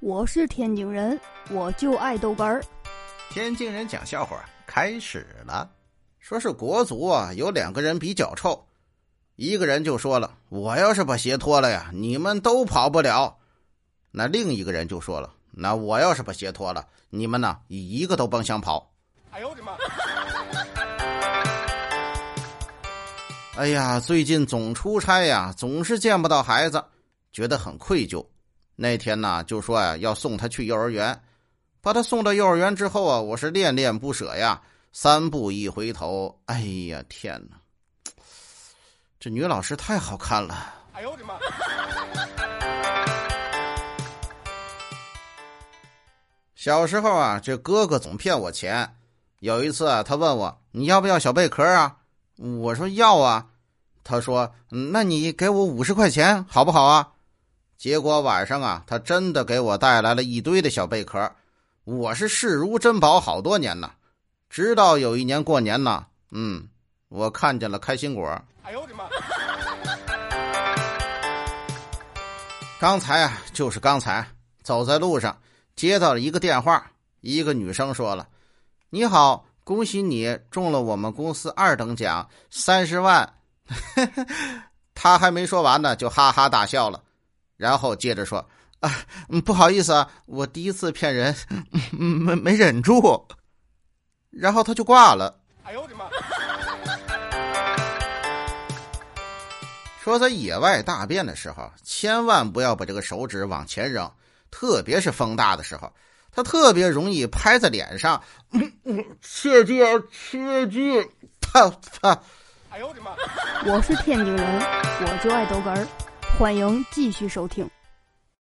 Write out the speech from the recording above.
我是天津人，我就爱豆干儿。天津人讲笑话开始了，说是国足啊，有两个人比脚臭，一个人就说了：“我要是把鞋脱了呀，你们都跑不了。”那另一个人就说了：“那我要是把鞋脱了，你们呢一个都甭想跑。”哎呦我的妈！哎呀，最近总出差呀，总是见不到孩子，觉得很愧疚。那天呢，就说呀要送他去幼儿园，把他送到幼儿园之后啊，我是恋恋不舍呀。三步一回头，哎呀天哪，这女老师太好看了！哎呦我的妈！小时候啊，这哥哥总骗我钱。有一次啊，他问我你要不要小贝壳啊？我说要啊。他说那你给我五十块钱好不好啊？结果晚上啊，他真的给我带来了一堆的小贝壳，我是视如珍宝好多年呢。直到有一年过年呢，嗯，我看见了开心果。哎呦我的妈！刚才啊，就是刚才，走在路上接到了一个电话，一个女生说了：“你好，恭喜你中了我们公司二等奖三十万。” 他还没说完呢，就哈哈大笑了。然后接着说：“啊，不好意思啊，我第一次骗人，没没忍住。”然后他就挂了。哎呦我的妈！说在野外大便的时候，千万不要把这个手指往前扔，特别是风大的时候，它特别容易拍在脸上。切记啊，切记！啪啪！哎呦我的妈！我是天津人，我就爱豆干儿。欢迎继续收听。